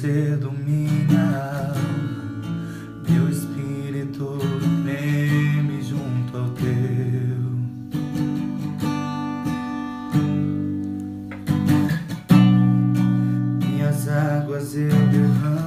concedo minha alma, meu espírito treme junto ao teu. Minhas águas eu derramo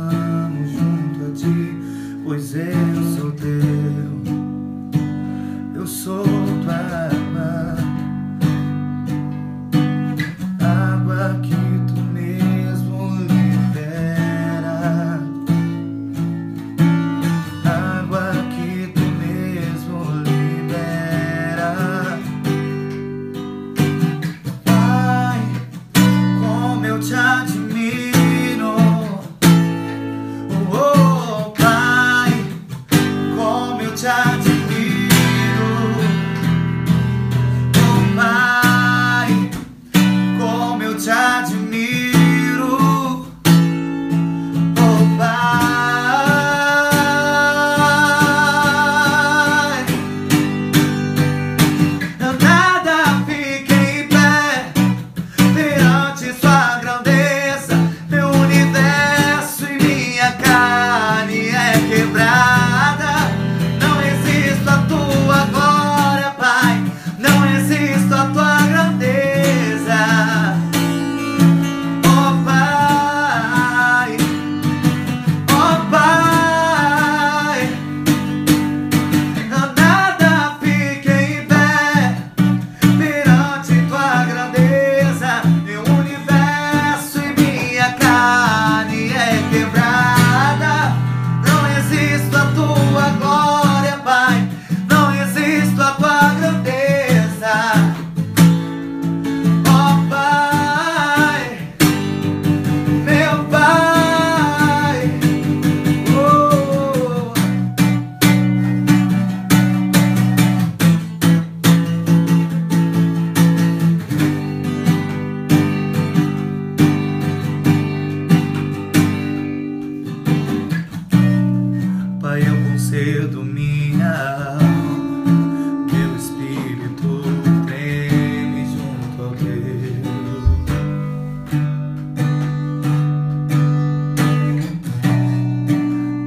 alma eu concedo minha alma. Meu espírito treme junto ao teu.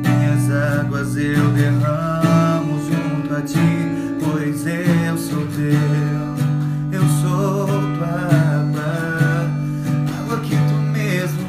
Minhas águas eu derramo junto a ti, pois eu sou teu. Eu sou tua água, água que tu mesmo